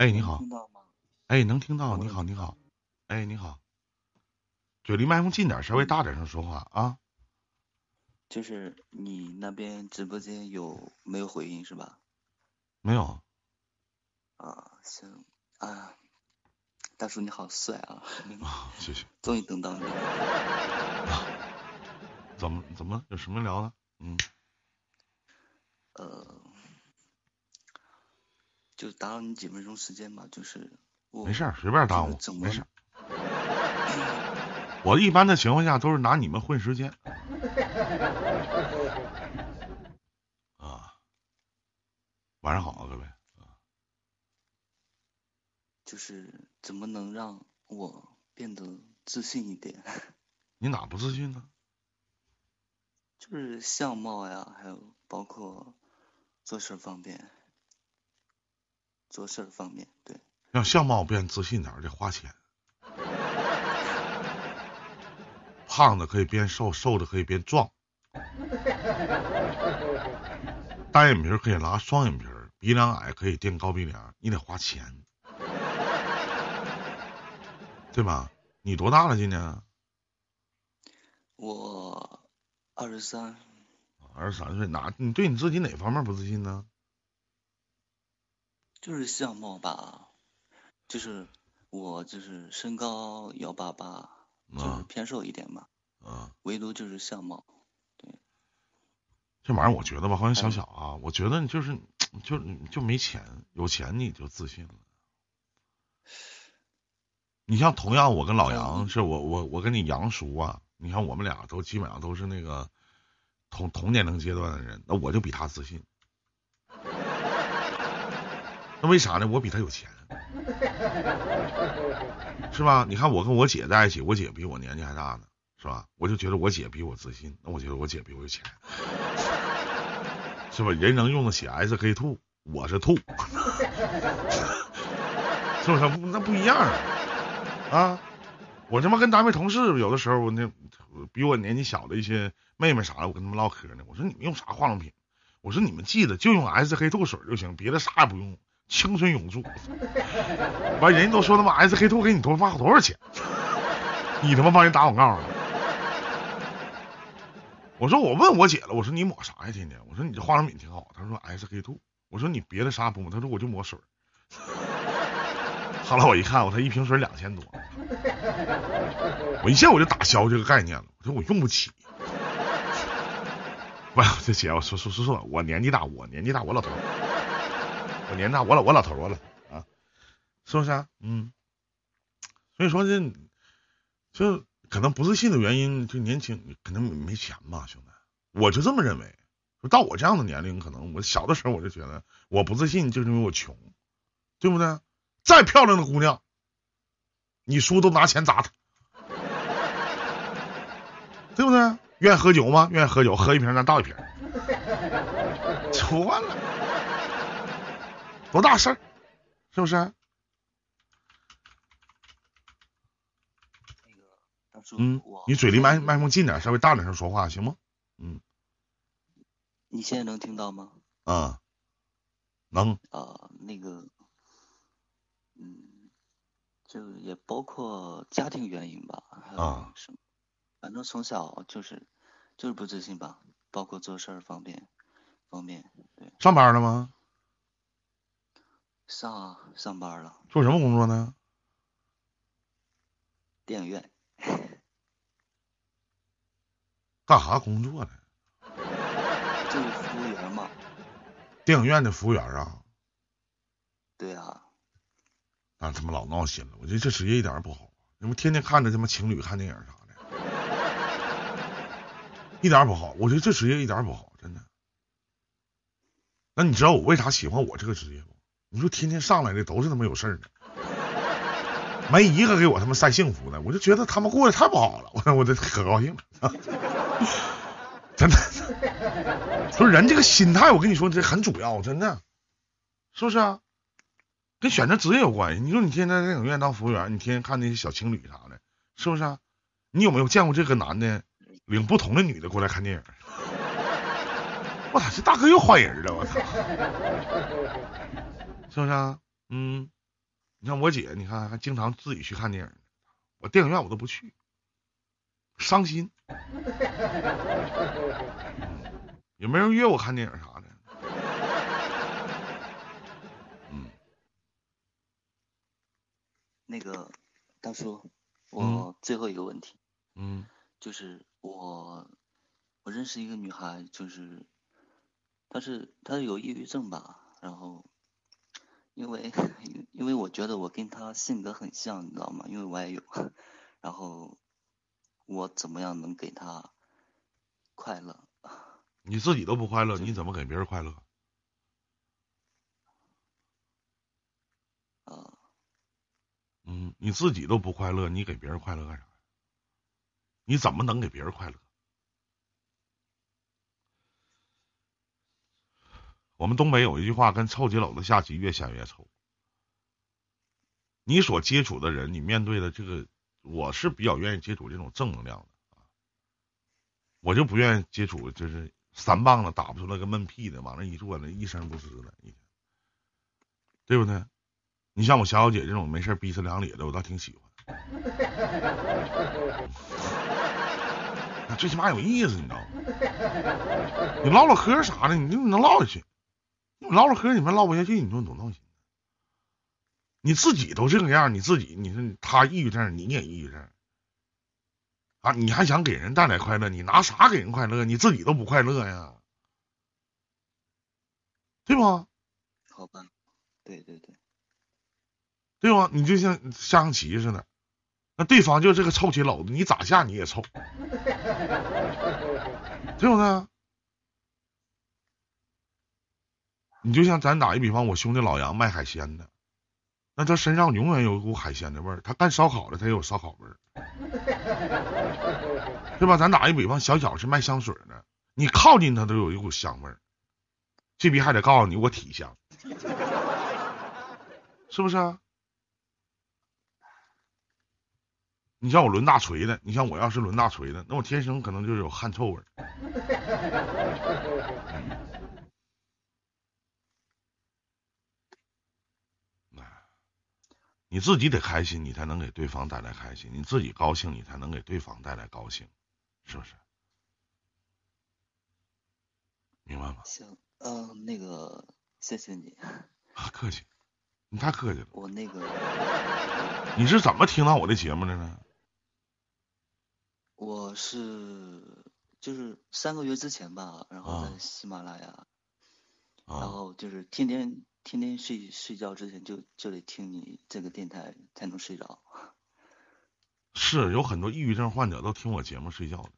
哎，你好。听到吗？哎，能听到？你好，你好。哎，你好。嘴离麦克风近点，稍微大点声说话啊。就是你那边直播间有没有回音是吧？没有。啊，行啊，大叔你好帅啊！啊，谢谢。终于等到你了。怎么怎么有什么聊的？嗯。呃，就打扰你几分钟时间吧，就是我没事儿，随便耽误，怎么没事儿。我一般的情况下都是拿你们混时间。啊，晚上好啊，各位。啊就是怎么能让我变得自信一点？你哪不自信呢？就是相貌呀，还有包括做事方面，做事方面，对。让相貌变自信点得花钱。胖的可以变瘦，瘦的可以变壮。单眼皮可以拉双眼皮，鼻梁矮可以垫高鼻梁，你得花钱，对吧？你多大了今年？我二十三。二十三岁，哪？你对你自己哪方面不自信呢？就是相貌吧，就是我就是身高幺八八。就是偏瘦一点嘛，嗯，唯独就是相貌，对。这玩意儿我觉得吧，好像小小啊，我觉得你就是就就没钱，有钱你就自信了。你像同样，我跟老杨是我我我跟你杨叔啊，你看我们俩都基本上都是那个同同年龄阶段的人，那我就比他自信。那为啥呢？我比他有钱。是吧？你看我跟我姐在一起，我姐比我年纪还大呢，是吧？我就觉得我姐比我自信，那我觉得我姐比我有钱，是吧？人能用得起 SK two，我是兔，是不是？那不一样啊！我他妈跟单位同事有的时候，那比我年纪小的一些妹妹啥的，我跟他们唠嗑呢。我说你们用啥化妆品？我说你们记得就用 SK two 水就行，别的啥也不用。青春永驻，完人家都说他妈 SK two 给你多发多少钱？你他妈帮人打广告了？我说我问我姐了，我说你抹啥呀？天天我说你这化妆品挺好，她说 SK two。我说你别的啥不抹？她说我就抹水。后来我一看，我说一瓶水两千多，我一下我就打消这个概念了。我说我用不起。不，这姐我说说说说，我年纪大，我年纪大，我老头。我年大，我老我老头了啊，是不是啊？嗯，所以说这就可能不自信的原因，就年轻，可能没钱吧，兄弟，我就这么认为。说到我这样的年龄，可能我小的时候我就觉得我不自信，就是因为我穷，对不对？再漂亮的姑娘，你叔都拿钱砸她，对不对？愿意喝酒吗？愿意喝酒，喝一瓶咱倒一瓶，就完了。多大事儿，是不是？那个，嗯，你嘴离麦麦克风近点，稍微大点声说话，行吗？嗯。你现在能听到吗？啊，能。啊，那个，嗯，就也包括家庭原因吧，还有什么？反正从小就是就是不自信吧，包括做事儿方面方面，对。上班了吗？上啊，上班了。做什么工作呢？电影院。干啥工作呢？就是服务员嘛。电影院的服务员啊？对啊。那他妈老闹心了！我觉得这职业一点也不好，你们天天看着他妈情侣看电影啥的，一点也不好。我觉得这职业一点也不好，真的。那你知道我为啥喜欢我这个职业不？你说天天上来的都是他妈有事儿的，没一个给我他妈晒幸福的，我就觉得他们过得太不好了，我我这可高兴了，真的。说人这个心态，我跟你说这很主要，真的，是不是啊？跟选择职业有关系。你说你天天在电影院当服务员，你天天看那些小情侣啥的，是不是啊？你有没有见过这个男的领不同的女的过来看电影？我操，这大哥又换人了，我操！是不是啊？嗯，你看我姐，你看还经常自己去看电影，我电影院我都不去，伤心。也没人约我看电影啥的。嗯，那个大叔，我最后一个问题。嗯。就是我，我认识一个女孩，就是，她是她有抑郁症吧，然后，因为因为我觉得我跟他性格很像，你知道吗？因为我也有，然后我怎么样能给他快乐？你自己都不快乐，你怎么给别人快乐？啊。嗯，你自己都不快乐，你给别人快乐干啥？你怎么能给别人快乐？我们东北有一句话，跟臭棋篓子下棋，越下越臭。你所接触的人，你面对的这个，我是比较愿意接触这种正能量的啊，我就不愿意接触就是三棒子打不出来个闷屁的，往那一坐，那一声不吱的，一天，对不对？你像我小小姐这种没事逼呲两咧的，我倒挺喜欢。最起码有意思，你知道吗？你唠唠嗑啥的，你就能唠下去。你唠唠嗑，你们唠不下去，你说多闹心。你自己都这个样，你自己，你说他抑郁症，你也抑郁症啊？你还想给人带来快乐？你拿啥给人快乐？你自己都不快乐呀，对不？好吧，对对对，对吧？你就像下象棋似的。那对方就这个臭棋篓子，你咋下你也臭，对不对？你就像咱打一比方，我兄弟老杨卖海鲜的，那他身上永远有一股海鲜的味儿。他干烧烤的，他也有烧烤味儿，对吧？咱打一比方，小小是卖香水的，你靠近他都有一股香味儿。这逼还得告诉你我体香，是不是？啊？你像我抡大锤的，你像我要是抡大锤的，那我天生可能就有汗臭味儿。你自己得开心，你才能给对方带来开心；你自己高兴，你才能给对方带来高兴，是不是？明白吗？行，嗯，那个，谢谢你。啊，客气，你太客气了。我那个，你是怎么听到我的节目的呢？我是就是三个月之前吧，然后在喜马拉雅，然后就是天天天天睡睡觉之前就就得听你这个电台才能睡着。是有很多抑郁症患者都听我节目睡觉的，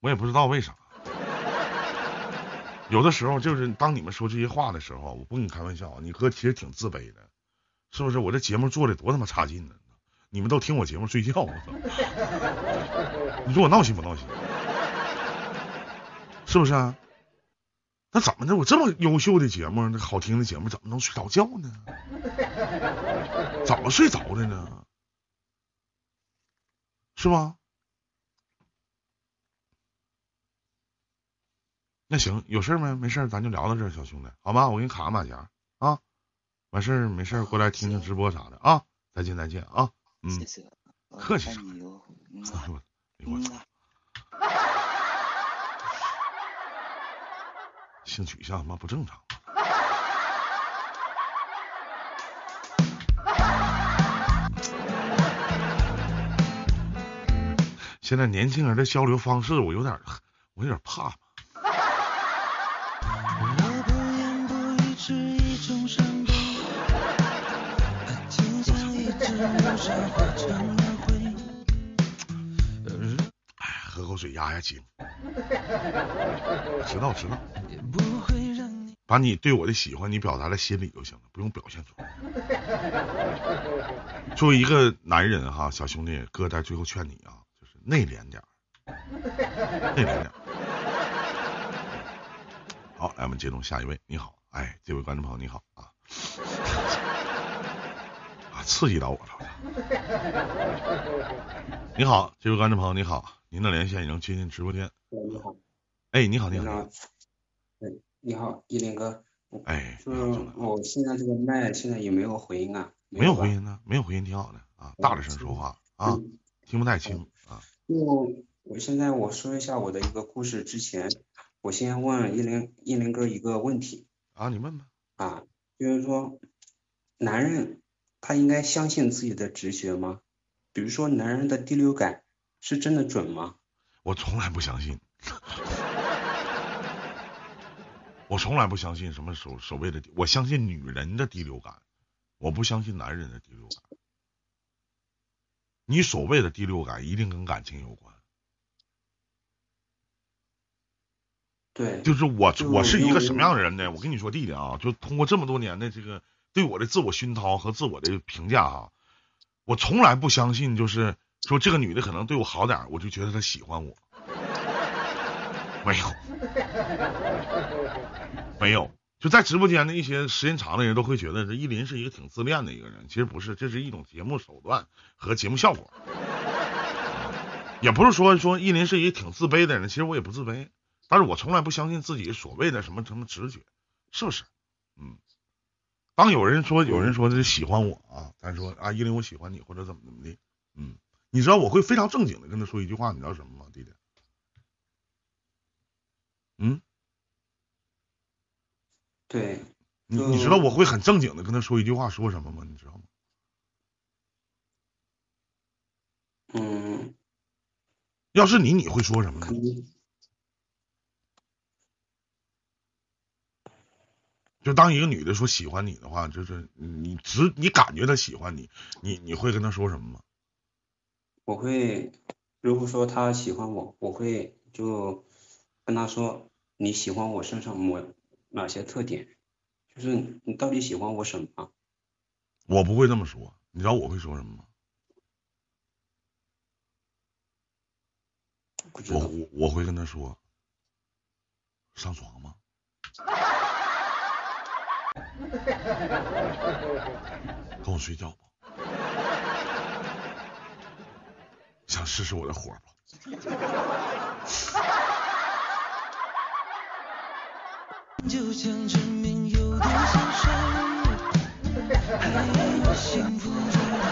我也不知道为啥。有的时候就是当你们说这些话的时候，我不跟你开玩笑，你哥其实挺自卑的，是不是？我这节目做的多他妈差劲呢？你们都听我节目睡觉，我操！你说我闹心不闹心？是不是啊？那怎么的？我这么优秀的节目，那好听的节目，怎么能睡着觉呢？怎么睡着的呢？是吗？那行，有事没？没事，咱就聊到这儿，小兄弟，好吧？我给你卡个马甲啊，完事儿没事过来听听直播啥的啊！再见，再见啊！谢谢，客气啥？哎我，我操！性取向他妈不正常。现在年轻人的交流方式，我有点，我有点怕。哎，喝口水压压惊。知道知道。把你对我的喜欢，你表达在心里就行了，不用表现出来。作为一个男人哈，小兄弟，哥在最后劝你啊，就是内敛点 内敛点好，来我们接通下一位。你好，哎，这位观众朋友你好啊。刺激到我了！你好，这位观众朋友，你好，您的连线已经接进直播间。你好。哎，你好，你好。哎，你好，依林哥，哎，就是我现在这个麦现在有没有回音啊？没有回音。呢，没有回音，挺好的啊，大点声说话啊，嗯听不太清啊。就我现在我说一下我的一个故事之前，我先问依林依林哥一个问题啊，你问吧。啊，就是说，男人他应该相信自己的直觉吗？比如说，男人的第六感是真的准吗？我从来不相信，我从来不相信什么所所谓的，我相信女人的第六感，我不相信男人的第六感。你所谓的第六感一定跟感情有关，对，就是我我是一个什么样的人呢？我跟你说，弟弟啊，就通过这么多年的这个对我的自我熏陶和自我的评价啊，我从来不相信，就是说这个女的可能对我好点儿，我就觉得她喜欢我，没有，没有。就在直播间的一些时间长的人都会觉得这依林是一个挺自恋的一个人，其实不是，这是一种节目手段和节目效果。也不是说说依林是一个挺自卑的人，其实我也不自卑，但是我从来不相信自己所谓的什么什么直觉，是不是？嗯。当有人说有人说这喜欢我啊，咱说啊依林我喜欢你或者怎么怎么的，嗯，你知道我会非常正经的跟他说一句话，你知道什么吗，弟弟？嗯，对，你你知道我会很正经的跟他说一句话，说什么吗？你知道吗？嗯，要是你，你会说什么呢就当一个女的说喜欢你的话，就是你只你感觉她喜欢你，你你会跟她说什么吗？我会，如果说她喜欢我，我会就跟他说你喜欢我身上某哪些特点，就是你到底喜欢我什么？我不会这么说，你知道我会说什么吗？我。我我会跟他说，上床吗？跟我睡觉吧？想试试我的火不？就像证明有多想睡，还有幸福就等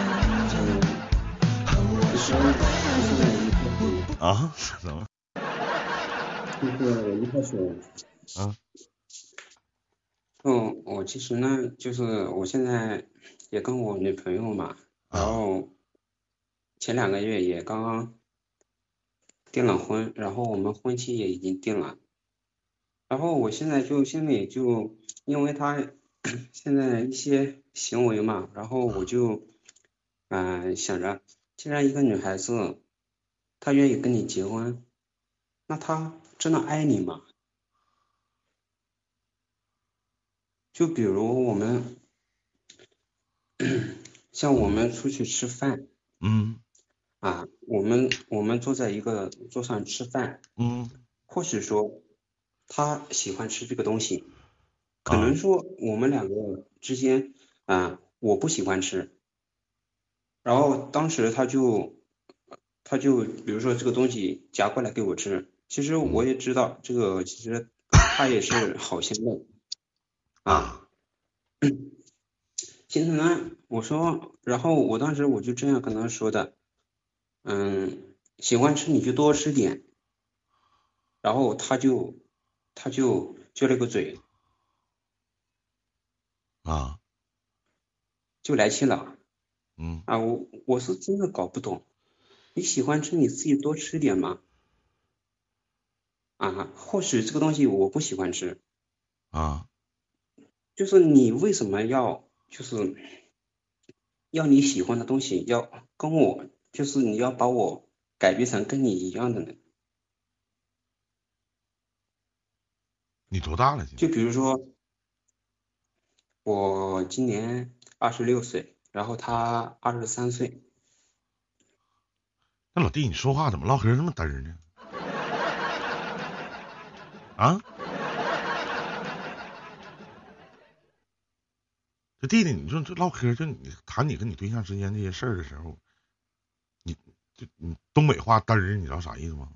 着。和我说吧，啊？怎么？就是我一开始，啊？嗯，我其实呢，就是我现在也跟我女朋友嘛，然后前两个月也刚刚订了婚，然后我们婚期也已经定了，然后我现在就心里就因为他 现在一些行为嘛，然后我就嗯、呃想着，既然一个女孩子她愿意跟你结婚，那她真的爱你吗？就比如我们，像我们出去吃饭嗯啊，我们我们坐在一个桌上吃饭，嗯或许说他喜欢吃这个东西，可啊能说我们两个之间啊，我不喜欢吃，然后当时他就他就比如说这个东西夹过来给我吃，其实我也知道这个其实他也是 好心的啊。其实呢，我说，然后我当时我就这样跟他说的，嗯，喜欢吃你就多吃点，然后他就他就撅了个嘴，啊。就来气了。嗯。啊！我我是真的搞不懂，你喜欢吃你自己多吃点嘛，啊，或许这个东西我不喜欢吃，啊。就是你为什么要就是要你喜欢的东西要跟我，就是你要把我改变成跟你一样的呢？你多大了？就比如说，我今年二十六岁，然后他二十三岁，那老弟，你说话怎么唠嗑这么嘚儿呢？啊？这弟弟，你说这唠嗑，就你谈你跟你对象之间这些事儿的时候，你就你东北话嘚儿，你知道啥意思吗？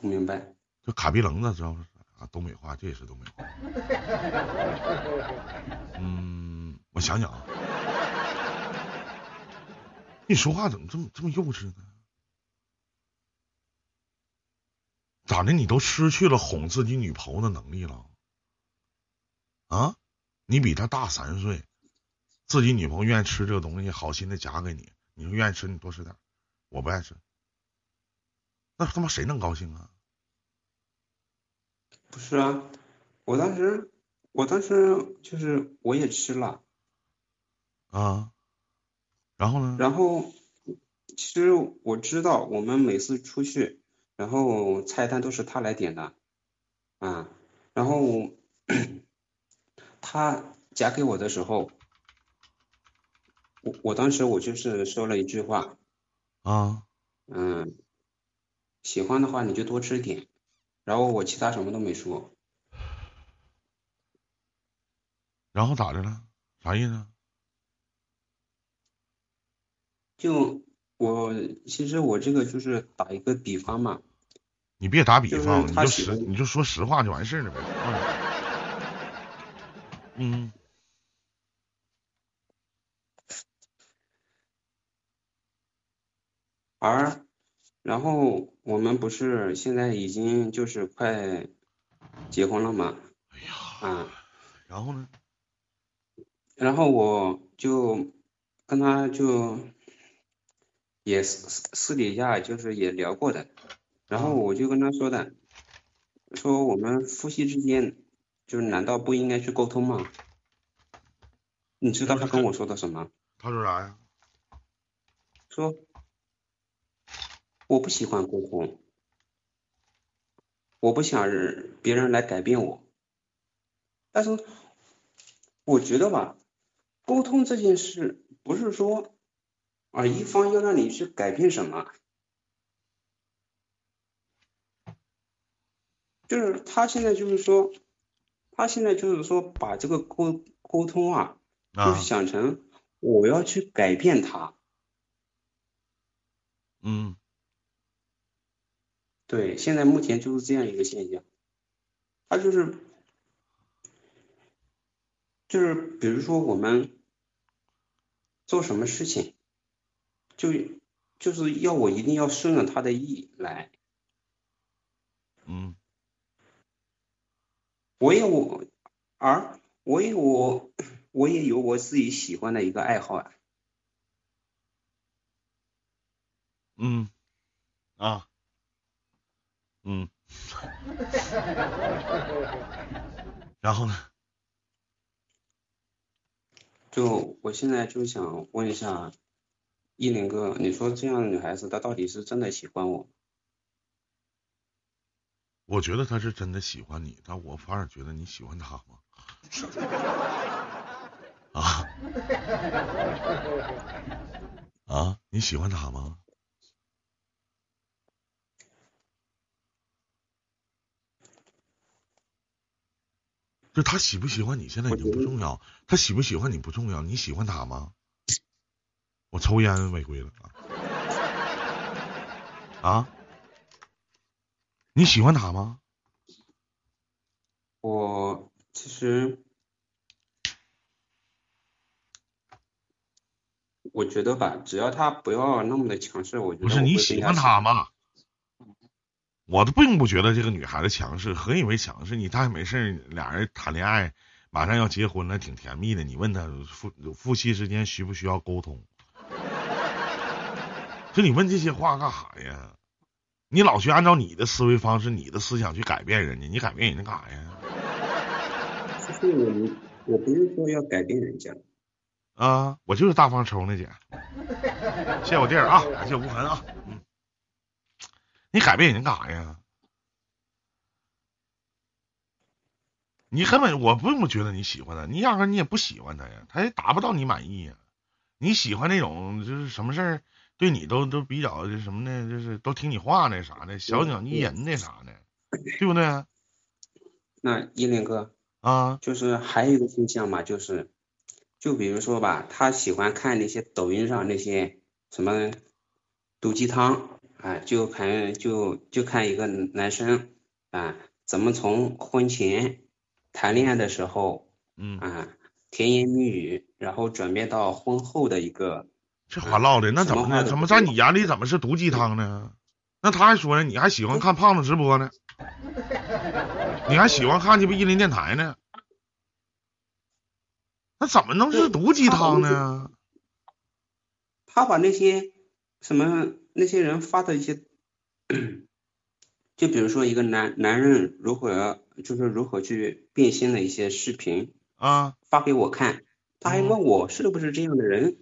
不明白。就卡皮棱子，知道吗？啊，东北话，这也是东北话。嗯，我想想啊，你说话怎么这么这么幼稚呢？咋的？你都失去了哄自己女朋友的能力了？啊？你比他大三岁，自己女朋友愿意吃这个东西，好心的夹给你，你说愿意吃你多吃点，我不爱吃，那他妈谁能高兴啊？不是啊，我当时我当时就是我也吃了，啊，然后呢？然后其实我知道我们每次出去，然后菜单都是他来点的，啊，然后他夹给我的时候，我我当时我就是说了一句话，啊，嗯，喜欢的话你就多吃点，然后我其他什么都没说，然后咋的了？啥意思？就我其实我这个就是打一个比方嘛，你别打比就是方，你就实你就说实话就完事儿了呗。嗯，而然后我们不是现在已经就是快结婚了嘛，哎呀，啊，然后呢？然后我就跟他就也私私私底下就是也聊过的，然后我就跟他说的，说我们夫妻之间就是难道不应该去沟通吗？你知道他跟我说的什么？他说啥呀？说我不喜欢沟通，我不想人别人来改变我。但是我觉得吧，沟通这件事不是说啊一方要让你去改变什么，就是他现在就是说，他现在就是说把这个沟沟通啊，就啊是，想成我要去改变他。嗯，对，现在目前就是这样一个现象，他就是就是比如说我们做什么事情，就就是要我一定要顺着他的意来，嗯，我也我而我也我我也有我自己喜欢的一个爱好啊，嗯，啊，嗯，然后呢？就我现在就想问一下依林哥，你说这样的女孩子她到底是真的喜欢我？我觉得他是真的喜欢你，但我反而觉得你喜欢他吗？啊啊，你喜欢他吗？就他喜不喜欢你现在已经不重要，他喜不喜欢你不重要，你喜欢他吗？我抽烟违规了啊！啊，你喜欢他吗？我其实我觉得吧，只要他不要那么的强势，我觉得不是你喜欢他吗？我都并不觉得这个女孩子强势，何以为强势？你她也没事儿，俩人谈恋爱，马上要结婚了，挺甜蜜的。你问她夫夫妻之间需不需要沟通？就你问这些话干啥呀？你老去按照你的思维方式、你的思想去改变人家，你改变人家干啥呀？其实我我不是说要改变人家，啊，我就是大方抽呢姐，谢谢我弟儿啊，感谢无痕啊，嗯，你改变人家干啥呀？你根本我并不觉得你喜欢他，你压根你也不喜欢他呀，他也达不到你满意呀。你喜欢那种就是什么事儿对你都都比较就是什么呢？就是都听你话那啥的，小鸟依人那啥的，对不对？那依林哥啊，就是还有一个现象嘛，就是就比如说吧，他喜欢看那些抖音上那些什么毒鸡汤，哎，就看就就看一个男生啊，怎么从婚前谈恋爱的时候嗯，啊甜言蜜语，然后转变到婚后的一个这话唠的那怎么呢？怎么在你眼里怎么是毒鸡汤呢？那他还说呢，你还喜欢看胖子直播呢，你还喜欢看鸡巴一林电台呢，那怎么能是毒鸡汤呢？他把那些什么那些人发的一些，就比如说一个男男人如何就是如何去变心的一些视频啊，发给我看，他还嗯。问我是不是这样的人，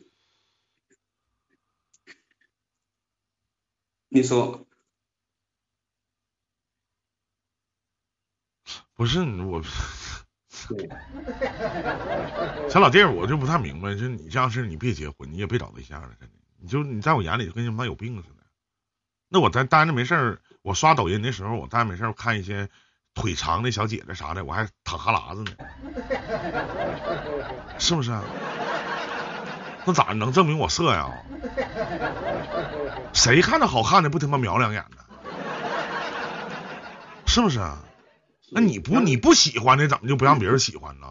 你说。不是我，对，小老弟儿，我就不太明白，就你这样事儿，你别结婚，你也别找对象了，真的，你就你在我眼里就跟他妈有病似的。那我在单着没事儿，我刷抖音的时候，我单着没事儿看一些腿长的小姐姐啥的，我还淌哈喇子呢，是不是啊？那咋能证明我色呀？谁看着好看的不他妈瞄两眼呢？是不是啊？那你不你不喜欢的，怎么就不让别人喜欢呢？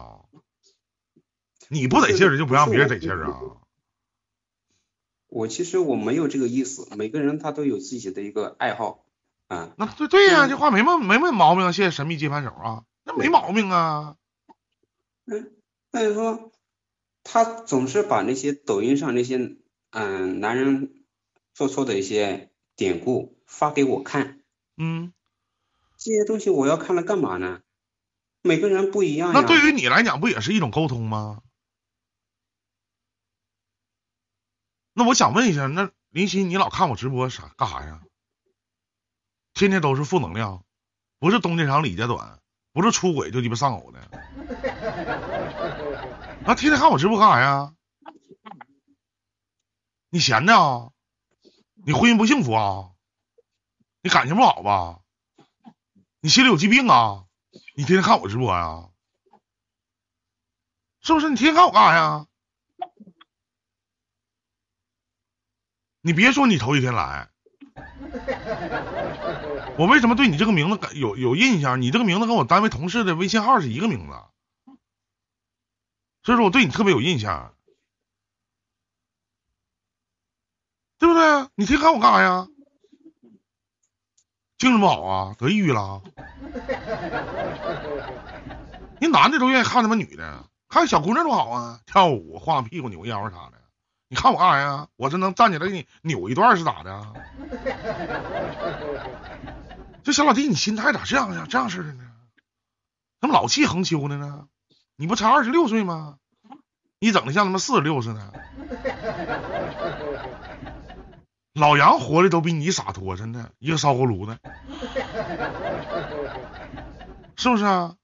你不得劲儿就不让别人得劲儿啊？我其实我没有这个意思，每个人他都有自己的一个爱好啊，那对对呀、嗯这话没问没问毛病啊，谢谢神秘接盘手啊，那没毛病啊。但是说他总是把那些抖音上那些嗯男人做错的一些典故发给我看，嗯，这些东西我要看了干嘛呢？每个人不一样呀。那对于你来讲不也是一种沟通吗？那我想问一下，那林夕，你老看我直播啥干啥呀？天天都是负能量，不是东家长李家短，不是出轨就鸡巴丧偶的。那天天看我直播干啥呀？你闲的啊？你婚姻不幸福啊？你感情不好吧？你心里有疾病啊？你天天看我直播呀？是不是？你天天看我干啥呀？你别说你头一天来，我为什么对你这个名字感有有印象？你这个名字跟我单位同事的微信号是一个名字，所以说我对你特别有印象，对不对？你天天看我干啥呀？精神不好啊？得抑郁了？人男的都愿意看他妈女的，看小姑娘多好啊，跳舞、晃屁股、扭腰啥的。你看我干啥呀？我这能站起来给你扭一段是咋的啊？这小老弟，你心态咋这样呀？这样式的呢？怎么老气横秋的呢？你不才二十六岁吗？你整的像他妈四十六似的。老杨活的都比你洒脱，真的，一个烧锅炉的，是不是啊？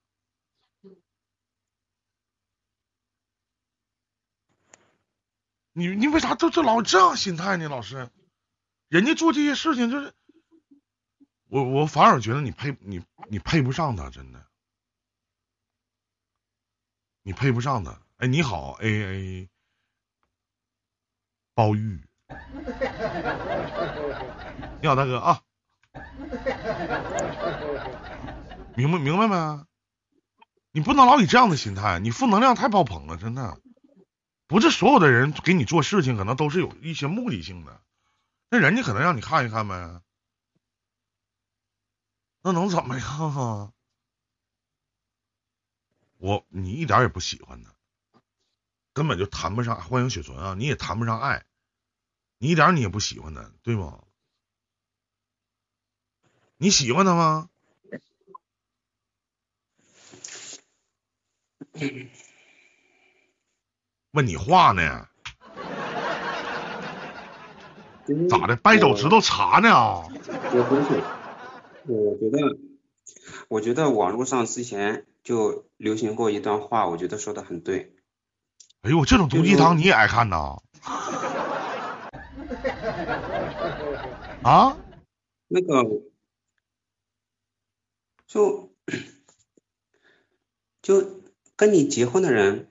你你为啥就就老这样心态呢？老师，人家做这些事情就是，我我反而觉得你配你你配不上他，真的，你配不上他。哎，你好，A A，包玉，你好，大哥啊，明白明白没？你不能老以这样的心态，你负能量太爆棚了，真的。不是所有的人给你做事情，可能都是有一些目的性的。那人家可能让你看一看呗，那能怎么样啊？我你一点也不喜欢他，根本就谈不上。欢迎雪纯啊，你也谈不上爱，你一点你也不喜欢他，对吗？你喜欢他吗？问你话呢？咋的？掰手指头查呢？我不是，我觉得，我觉得网络上之前就流行过一段话，我觉得说的很对。哎呦，这种毒鸡汤你也爱看呐？啊？那个，就 就跟你结婚的人，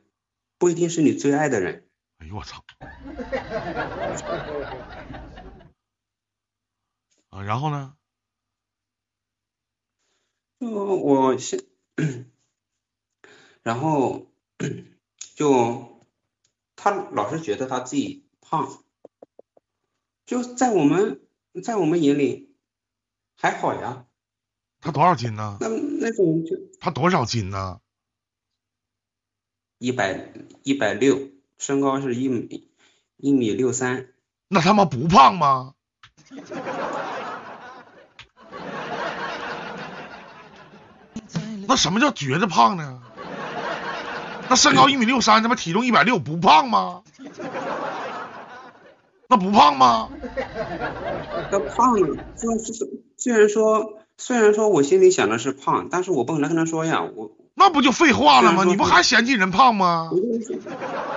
不一定是你最爱的人。哎呦我操！啊，然后呢？就我现，然后就他老是觉得他自己胖，就在我们在我们眼里还好呀。他多少斤呢？那那种就他多少斤呢？一百一百六，身高是一米一米六三，那他妈不胖吗？那什么叫觉得胖呢？那身高一米六三，他妈体重一百六，不胖吗？那不胖吗？那胖了，就是虽然说虽然说我心里想的是胖，但是我不可能跟他说呀，我那不就废话了吗？你不还嫌弃人胖吗我？就是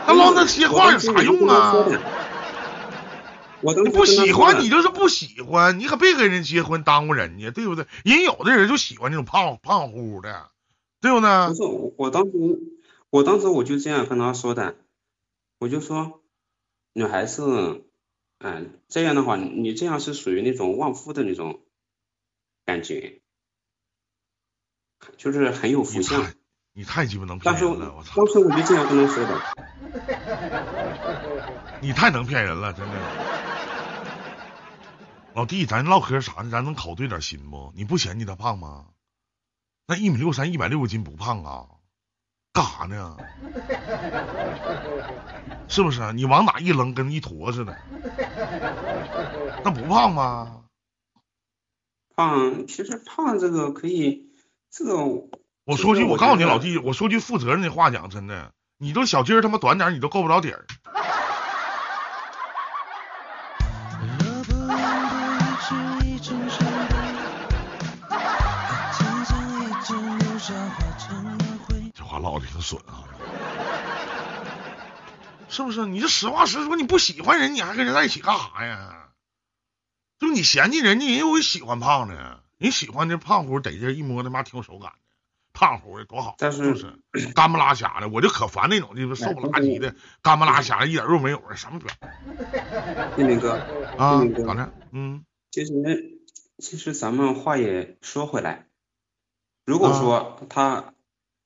那唠那些话有啥用啊？我你不喜欢你就是不喜欢，你可别跟人结婚耽误人家，对不对？人有的人就喜欢这种胖胖乎乎的，对不对不对？是我，我当时我当时我就这样跟他说的，我就说女孩子，嗯、这样的话，你这样是属于那种旺夫的那种感觉，就是很有福你相。你太鸡巴能骗人了，我操当！时我就这样跟他说的，你太能骗人了，真的。老弟，咱唠嗑啥呢？咱能考对点心不？你不嫌弃他胖吗？那一米六三，一百六十斤不胖啊？干啥呢？是不是？你往哪一扔，跟一坨似的，那不胖吗？胖，其实胖这个可以，这个我说句，我我告诉你，老弟，我说句负责任的话讲，真的，你都小鸡儿他妈短点儿，你都够不着底儿。这话唠的挺损啊，是不是？你这实话实说，你不喜欢人，你还跟人在一起干啥呀？就你嫌弃人家，人有喜欢胖的，人喜欢这胖乎得劲儿，一摸他妈挺有手感的，胖乎的多好，但是不是？干不拉瞎的，我就可烦那种就是瘦不拉几的，干不拉瞎的，一点肉没有的，什么表那那个啊？那个咋的？嗯，其实其实咱们话也说回来，如果说他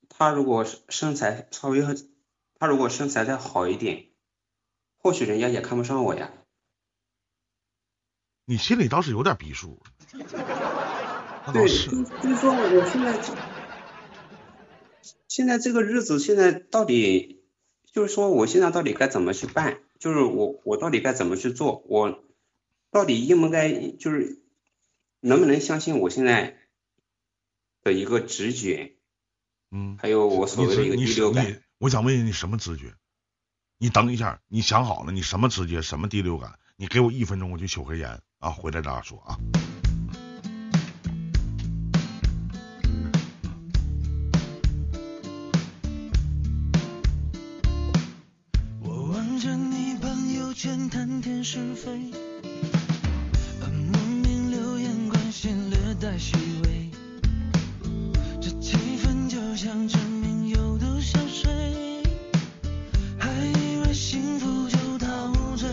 他如果是身材稍微他如果身材再好一点，或许人家也看不上我呀。你心里倒是有点逼数，对，就。就是说我现在现在这个日子现在到底就是说我现在到底该怎么去办？就是我我到底该怎么去做？我到底应不该就是能不能相信我现在的一个直觉，嗯，还有我所谓的一个第六感？我想问问你什么直觉？你等一下，你想好了，你什么直觉，什么第六感？你给我一分钟，我去取根烟啊，回来咱俩说啊。朋友圈谈天是非，莫名留言关心略带虚伪，这气氛就像陈明友的下水，还以为幸福就陶醉。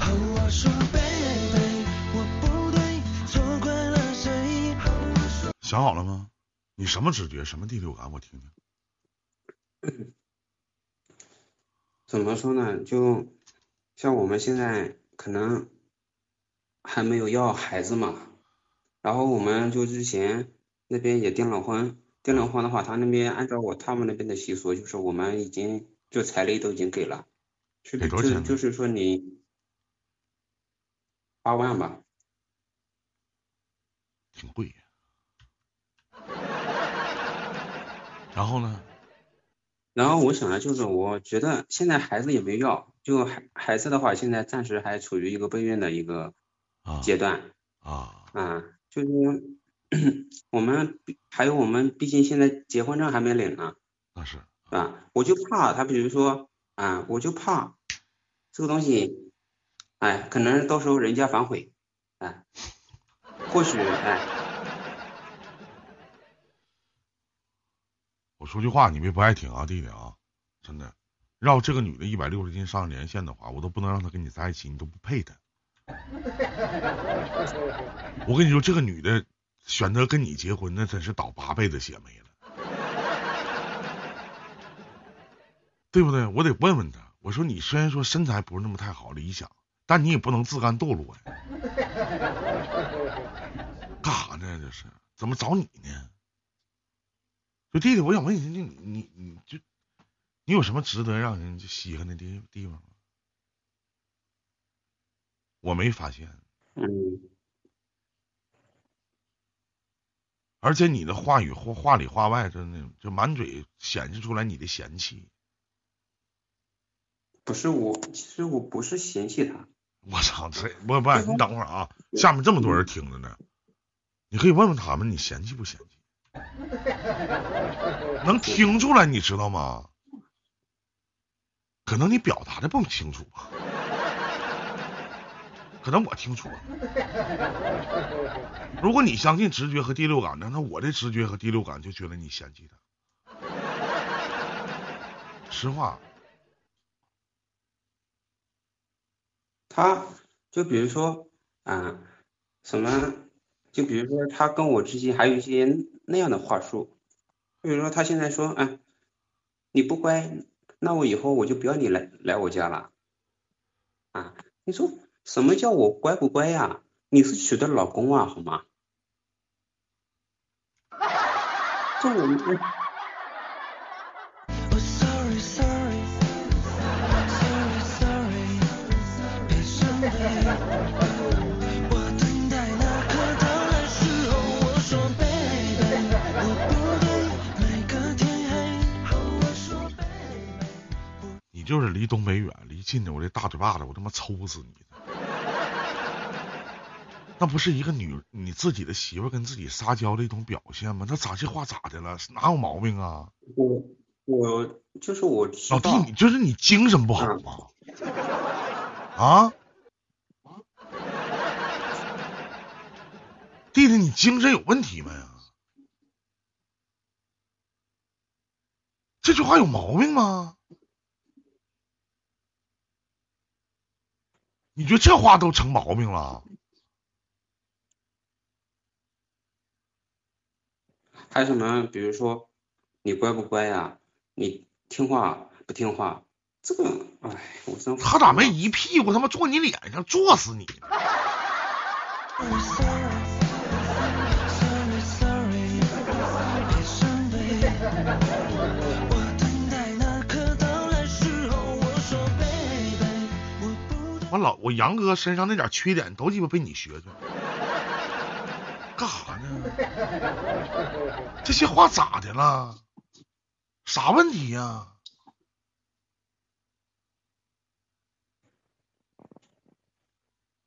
和我说 baby，我不对，错怪了谁？和我说想好了吗？你什么直觉，什么第六感？我听听。怎么说呢？就像我们现在可能还没有要孩子嘛，然后我们就之前那边也订了婚，订了婚的话，他那边按照我他们那边的习俗，就是我们已经就彩礼都已经给了，是就给多少钱呢就是说你八万吧，挺贵。然后呢？然后我想的就是，我觉得现在孩子也没要，就孩孩子的话，现在暂时还处于一个备孕的一个啊阶段。啊，啊，就是 我们还有我们，毕竟现在结婚证还没领呢，那是啊？我就怕他，比如说啊，我就怕这个东西，哎，可能到时候人家反悔，哎，或许哎，我说句话，你别不爱听啊，弟弟啊，真的，要这个女的一百六十斤上连线的话，我都不能让她跟你在一起，你都不配她。我跟你说，这个女的选择跟你结婚，那真是倒八辈子血霉了，对不对？我得问问他，我说你虽然说身材不是那么太好理想，但你也不能自甘堕落呀。干啥呢？这是怎么找你呢？就弟弟，我想问你，你你你就你有什么值得让人稀罕的地地方吗？我没发现，嗯，而且你的话语话话里话外，真的就满嘴显示出来你的嫌弃。不是我，其实我不是嫌弃他，我操，这不不，你等会儿啊，下面这么多人听着呢，你可以问问他们，你嫌弃不嫌弃？能听出来，你知道吗？可能你表达的不清楚吧，可能我听错。如果你相信直觉和第六感呢，那我的直觉和第六感就觉得你嫌弃他。实话，他就比如说啊，什么，就比如说他跟我之间还有一些那样的话术，比如说他现在说，啊，你不乖，那我以后我就不要你来来我家了，啊，你说什么叫我乖不乖呀？你是娶的老公啊，好吗？这我们就是离东北远，离近的我这大嘴巴子我他妈抽死你！那不是一个女你自己的媳妇跟自己撒娇的一种表现吗？那咋这话咋的了？哪有毛病啊？我我就是我老弟，你就是你精神不好吗？啊？弟弟，你精神有问题没呀？这句话有毛病吗？你觉得这话都成毛病了？还有什么，比如说你乖不乖呀？你听话不听话？这个，哎，我真他咋没一屁股他妈坐你脸上，坐死你！我老我杨哥身上那点缺点都鸡巴被你学去了，干啥呢？这些话咋的了？啥问题呀、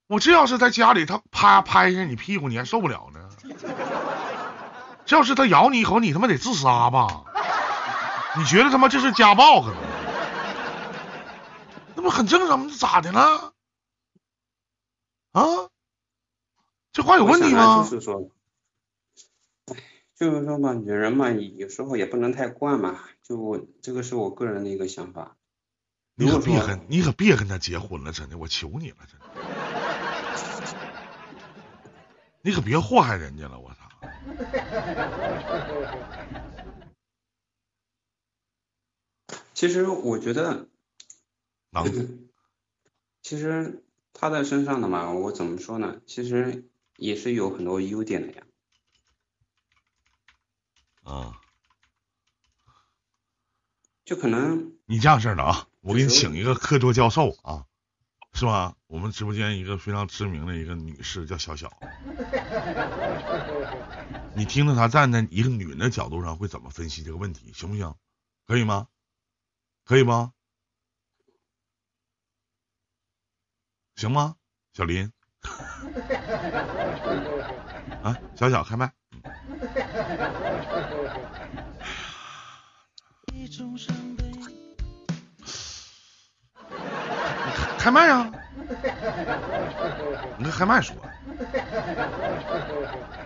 我这要是在家里，他啪拍一下你屁股，你还受不了呢？这要是他咬你一口，你他妈得自杀吧？你觉得他妈这是家暴可能？那不很正常吗？咋的了？啊？这话有问题吗？就是说，哎，就是说嘛，女人嘛，有时候也不能太惯嘛。就我这个是我个人的一个想法。你可别跟你可别跟他结婚了，真的，我求你了，真的。你可别祸害人家了，我操！其实我觉得，能其实他在身上的嘛，我怎么说呢？其实也是有很多优点的呀。啊！就可能你这样式儿的啊，我给你请一个课桌教授啊，是吧？我们直播间一个非常知名的一个女士叫小小，你听着她站在一个女人的角度上会怎么分析这个问题，行不行？可以吗？可以吗？行吗？小林，啊，小小开麦，一种伤悲。开开麦啊！你跟开麦说，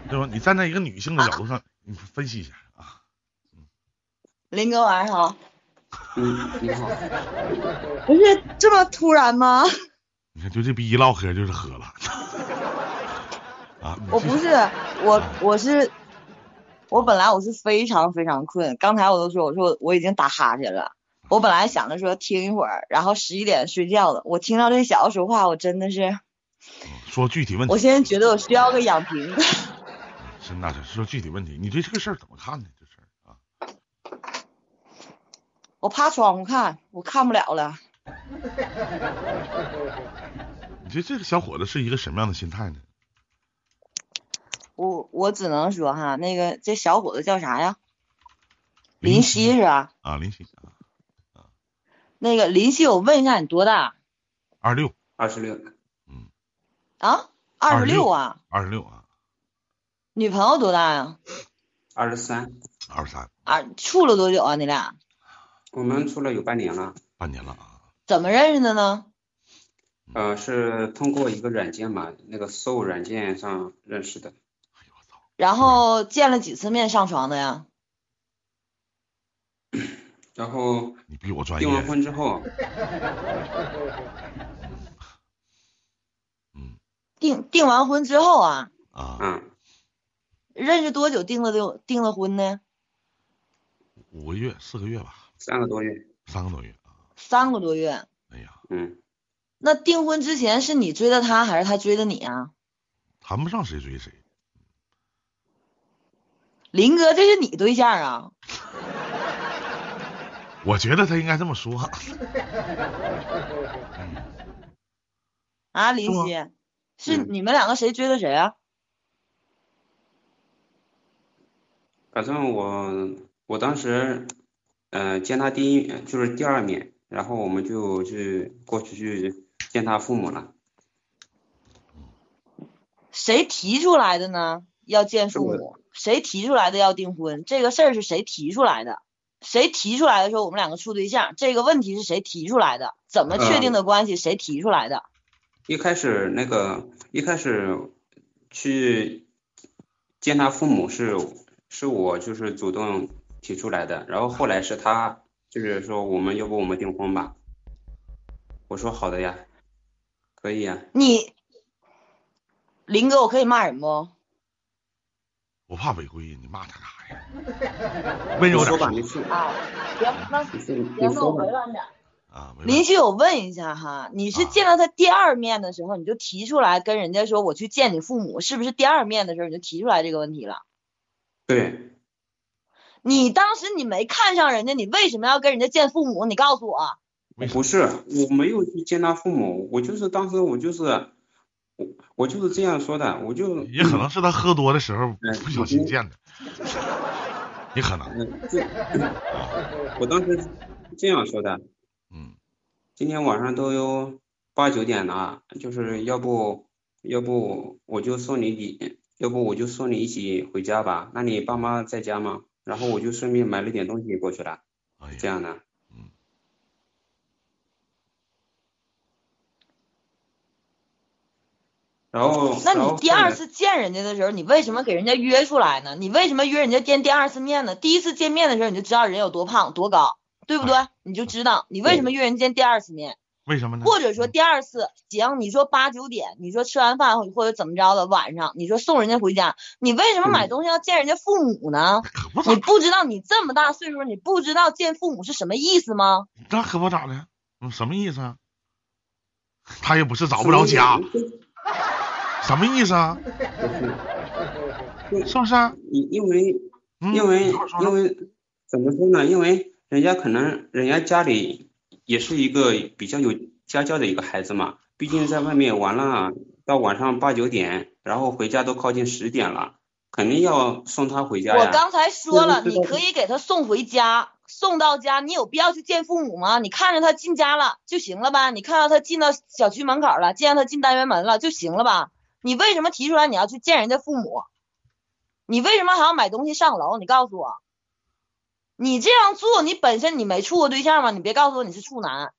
对吧？你站在一个女性的角度上，你分析一下啊。林哥晚上好，嗯，你好，不是这么突然吗？你看，就这逼一唠嗑就是喝了啊！我不是我我是我本来我是非常非常困，刚才我都说我说我已经打哈欠了。我本来想着说听一会儿，然后十一点睡觉的。我听到这小子说话，我真的是，说具体问题，我现在觉得我需要个养平。是那是说具体问题，你对这个事儿怎么看呢？这事儿啊，我趴窗户看，我看不了了。你觉得这个小伙子是一个什么样的心态呢？我我只能说哈，那个这小伙子叫啥呀？林林夕是吧？啊，林夕啊，那个林夕，我问一下你多大二六二十六，嗯啊？二十六啊？二十六啊，女朋友多大呀？二十三，二十三，啊，处了多久啊？你俩我们处了有半年了。半年了啊，怎么认识的呢？呃，是通过一个软件嘛，那个 Soul 软件上认识的。哎呦我操，然后见了几次面上床的呀？然后你比我专业订，完婚之后，嗯订订完婚之后啊，啊，嗯，认识多久订了订订了婚呢？五个月四个月吧，三个多月。三个多月啊，三个多月。哎呀，嗯，那订婚之前是你追的他，还是他追的你啊？谈不上谁追谁，林哥，这是你对象啊？我觉得他应该这么说，嗯，啊，林夕，是嗯你们两个谁追的谁啊？反正我我当时，呃，见他第一就是第二面，然后我们就去过去去见他父母了。谁提出来的呢？要见父母，谁提出来的要订婚？这个事儿是谁提出来的？谁提出来的说我们两个处对象？这个问题是谁提出来的？怎么确定的关系？谁提出来的？一开始那个一开始去见他父母是是我就是主动提出来的，然后后来是他就是说我们要不我们订婚吧，我说好的呀，可以呀，你，林哥，我可以骂人不？我怕违规，你骂他干啥呀？温柔点你说吧，啊，行，那行，那说吧我委，婉点。啊，没林旭，我问一下哈，你是啊见到他第二面的时候，你就提出来跟人家说我去见你父母，是不是第二面的时候你就提出来这个问题了？对，你当时你没看上人家，你为什么要跟人家见父母？你告诉我。不是，我没有去见他父母，我就是当时我就是我我就是这样说的，我就也可能是他喝多的时候嗯不小心见的，也可能，我当时这样说的，嗯，今天晚上都有八九点了，就是要不要不我就送你一，要不我就送你一起回家吧？那你爸妈在家吗？然后我就顺便买了点东西过去了，哎，这样的。嗯，然后，那你第二次见人家的时候，你为什么给人家约出来呢？你为什么约人家见第二次面呢？第一次见面的时候你就知道人有多胖多高，对不对？你就知道你为什么约人见第二次面，为什么呢？或者说第二次行，你说八九点，你说吃完饭或者怎么着的晚上，你说送人家回家，你为什么买东西要见人家父母呢？可不咋你，不知道你这么大岁数，你不知道见父母是什么意思吗？那可不咋的，嗯，什么意思啊？他也不是找不着家，什么意思啊？是不是啊？因因为嗯，因为因为怎么说呢？因为人家可能人家家里也是一个比较有家教的一个孩子嘛，毕竟在外面玩了到晚上八九点，然后回家都靠近十点了，肯定要送他回家。我刚才说了，你可以给他送回家，送到家，你有必要去见父母吗？你看着他进家了就行了吧？你看到他进到小区门口了，见到他进单元门了就行了吧？你为什么提出来你要去见人家父母？你为什么还要买东西上楼？你告诉我，你这样做，你本身你没处过对象吗？你别告诉我你是处男，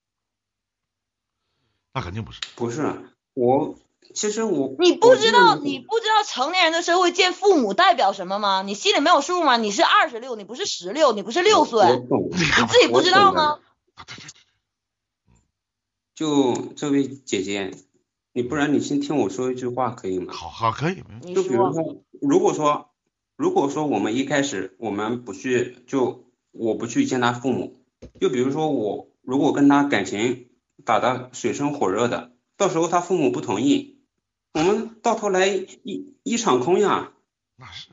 那肯定不是。不是我，其实我你不知道你不知道成年人的社会见父母代表什么吗？你心里没有数吗？你是二十六，你不是十六，你不是六岁，你自己不知道吗？就这位姐姐，你不然你先听我说一句话可以吗？好好可以，就比如，说，如果说，如果说我们一开始我们不去，就我不去见他父母，又比如说我如果跟他感情打得水深火热的，到时候他父母不同意，我们到头来一一场空呀，那是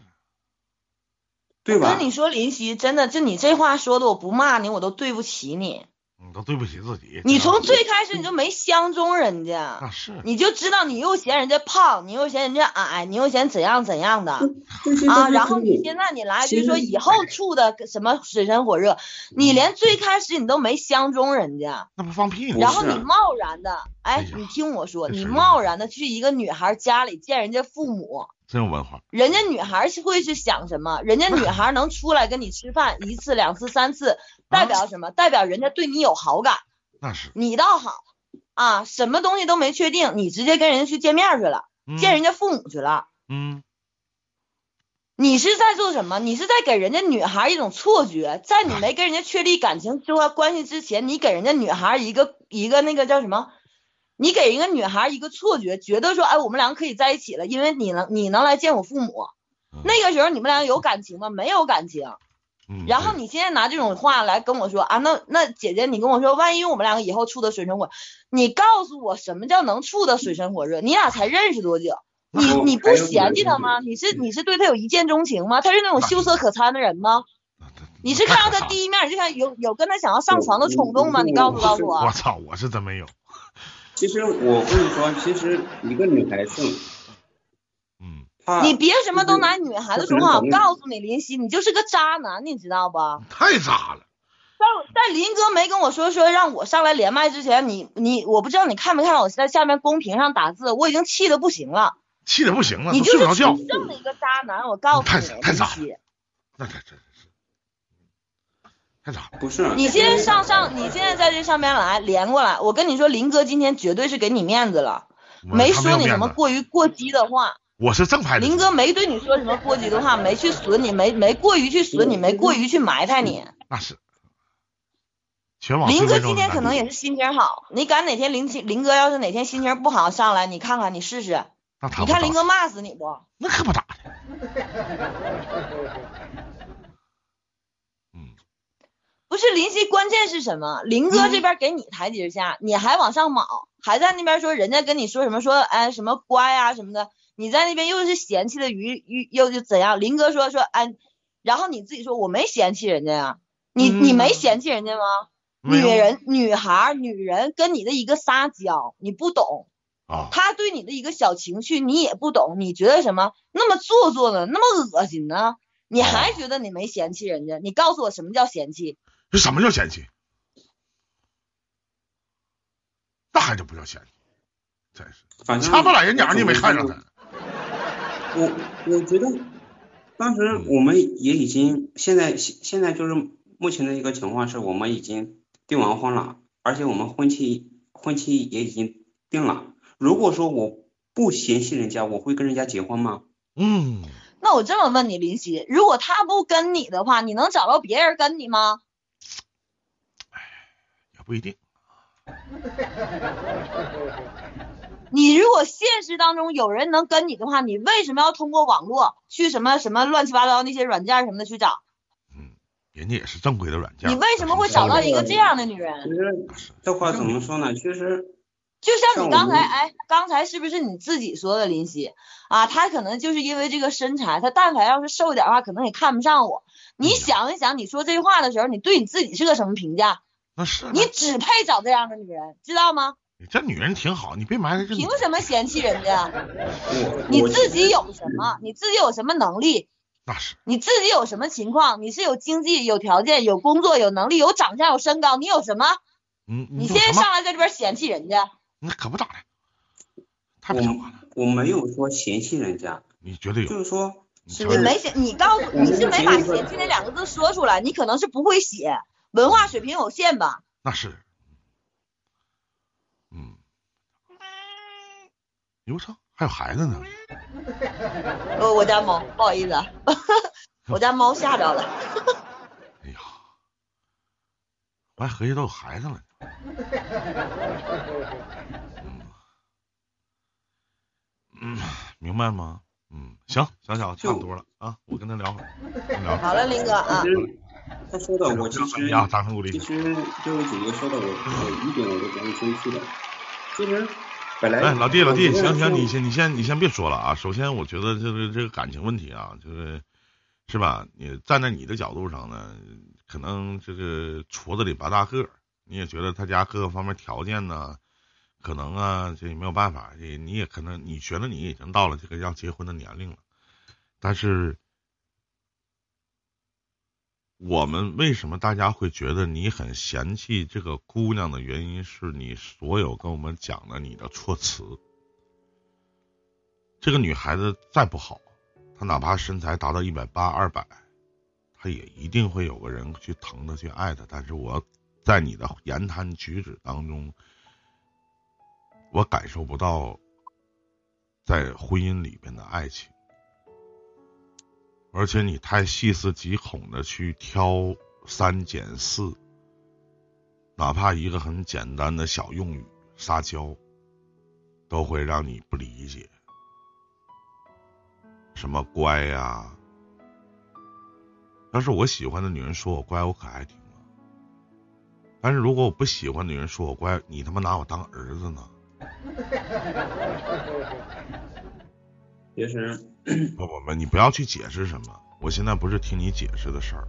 对吧我跟？你说，林夕，真的，就你这话说的，我不骂你，我都对不起你。你都对不起自己。你从最开始你就没相中人家，那是你就知道你又嫌人家胖，你又嫌人家矮，你又嫌怎样怎样的啊。然后你现在你来就是说以后处的什么水深火热，你连最开始你都没相中人家，那不放屁呢？然后你贸然的，哎你听我说，你贸然的去一个女孩家里见人家父母，真有文化。人家女孩会去想什么？人家女孩能出来跟你吃饭一次、两次、三次，代表什么？代表人家对你有好感。那是你倒好啊，什么东西都没确定，你直接跟人家去见面去了，见人家家父母去了。嗯你是在做什么？你是在给人家女孩一种错觉，在你没跟人家确立感情之外关系之前，你给人家女孩一个一个那个叫什么？你给一个女孩一个错觉，觉得说，哎，我们两个可以在一起了，因为你能你能来见我父母。嗯那个时候你们俩有感情吗？没有感情。嗯，然后你现在拿这种话来跟我说啊，那那姐姐，你跟我说，万一我们两个以后处的水深火，你告诉我什么叫能处的水深火热？你俩才认识多久？你你不嫌弃他吗？你是你是对他有一见钟情吗？他是那种秀色可餐的人吗？你是看到他第一，一面，你就想有有跟他想要上床的冲动吗？你告诉告诉我。我操，我是真没有。其实我跟你说，其实一个女孩子，嗯，她你别什么都拿女孩子说话，我告诉你，林夕，你就是个渣男，你知道不？太渣了。在在林哥没跟我说说让我上来连麦之前，你你我不知道你看没看到我在下面公屏上打字，我已经气的不行了。气的不行了，你就是睡不着觉。纯正的一个渣男，我告诉你，太渣了林夕，那太真是太渣了。不是你现在上上，你现在在这上面来连过来，我跟你说，林哥今天绝对是给你面子了，没说你什么过于过激的话，我是正派的。林哥没对你说什么过激的话，没去损你，没没过于去损你，没过于去埋汰你。那是林哥今天可能也是心情好，你赶哪天林林哥要是哪天心情不好上来，你看看你试试，你看林哥骂死你不？那可不咋的。嗯，不是林夕，关键是什么？林哥这边给你台阶下，你还往上卯，还在那边说人家跟你说什么说哎什么乖啊什么的，你在那边又是嫌弃的语语又就怎样？林哥说说哎，然后你自己说我没嫌弃人家呀，你你没嫌弃人家吗？女人、女孩、女人跟你的一个撒娇，你不懂，啊，他对你的一个小情绪你也不懂，你觉得什么那么做作呢？那么恶心呢？你还觉得你没嫌弃人家？你告诉我什么叫嫌弃？这什么叫嫌弃？那还就不叫嫌弃，真是反正插不来人家，你没看上他。我我觉得当时我们也已经现在现现在就是目前的一个情况是我们已经订完婚了，而且我们婚期婚期也已经定了。如果说我不嫌弃人家，我会跟人家结婚吗？嗯，那我这么问你，林夕，如果他不跟你的话，你能找到别人跟你吗？也不一定。你如果现实当中有人能跟你的话，你为什么要通过网络去什么什么乱七八糟那些软件什么的去找？嗯，人家也是正规的软件。你为什么会找到一个这样的女人？其实这话怎么说呢？其实就像你刚才，哎，刚才是不是你自己说的，林夕啊？他可能就是因为这个身材，他但凡要是瘦一点的话，可能也看不上我。你想一想，你说这话的时候，你对你自己是个什么评价？那是你只配找这样的女人，知道吗？你这女人挺好，你别埋汰这凭什么嫌弃人家？我我你自己有什么？你自己有什么能力？那是你自己有什么情况？你是有经济、有条件、有工作、有能力、有长相、有身高，你有什么？嗯，你现在上来在这边嫌弃人家，那可不咋的，太不像话了。我没有说嫌弃人家，你绝对有，就是说你没嫌，你告诉你是没把嫌弃那两个字说出来，你可能是不会写，文化水平有限吧？那是，嗯，哟操，还有孩子呢，呃，我家猫，不好意思啊，我家猫吓着了。哎呀，我还合计都有孩子了呢。嗯，嗯，明白吗？嗯，行，小小差不多了啊，我跟他聊会儿，聊会儿。好了，林哥啊他说的我其实啊，掌声鼓励其。实这位姐姐说的我我一点我都不会生气的。其实本来哎，老弟，老弟，行行，你先，你先，你先别说了啊。首先，我觉得这个这个感情问题啊，就是是吧？你站在你的角度上呢，可能这个矬子里拔大个儿，你也觉得他家各个方面条件呢，可能啊，这也没有办法，也你也可能你觉得你已经到了这个要结婚的年龄了，但是我们为什么大家会觉得你很嫌弃这个姑娘的原因，是你所有跟我们讲的你的措辞。这个女孩子再不好，她哪怕身材达到一百八、二百，她也一定会有个人去疼她、去爱她。但是我在你的言谈举止当中，我感受不到在婚姻里边的爱情。而且你太细思极恐的去挑三拣四，哪怕一个很简单的小用语撒娇，都会让你不理解。什么乖呀、要是我喜欢的女人说我乖，我可爱听了。但是如果我不喜欢的女人说我乖，你他妈拿我当儿子呢？其实 不不不，你不要去解释什么，我现在不是听你解释的事儿。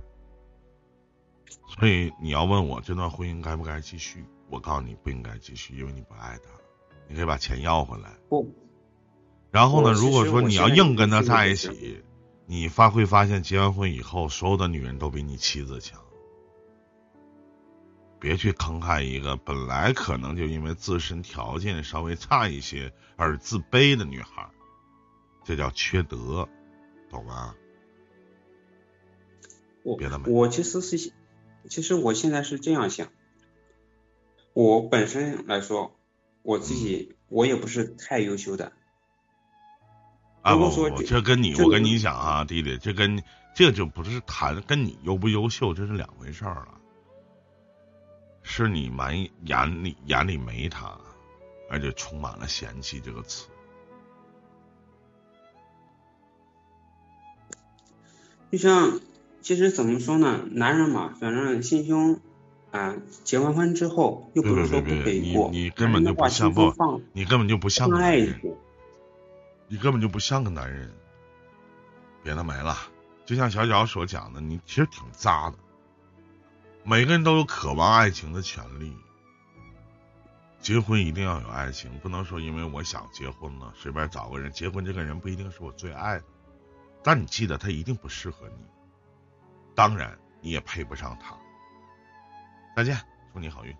所以你要问我这段婚姻该不该继续，我告诉你不应该继续，因为你不爱他，你可以把钱要回来。不，然后呢，如果说你要硬跟他在一起，你发会发现结完婚以后，所有的女人都比你妻子强。别去坑害一个本来可能就因为自身条件稍微差一些而自卑的女孩儿，这叫缺德，懂吗？我别的没我其实是，其实我现在是这样想，我本身来说，我自己我也不是太优秀的，啊不这跟你我跟你讲啊，弟弟，这跟这就不是谈跟你优不优秀，这是两回事儿了。是你满眼里眼里没他，而且充满了嫌弃这个词。就像其实怎么说呢，男人嘛，反正心胸啊，结完婚之后又不是说不可以过，你根本就不像不你根本就不像个男人，你根本就不像个男人。别的没了，就像小脚所讲的，你其实挺渣的。每个人都有渴望爱情的权利，结婚一定要有爱情，不能说因为我想结婚了，随便找个人结婚，这个人不一定是我最爱的，但你记得他一定不适合你，当然你也配不上他。再见，祝你好运。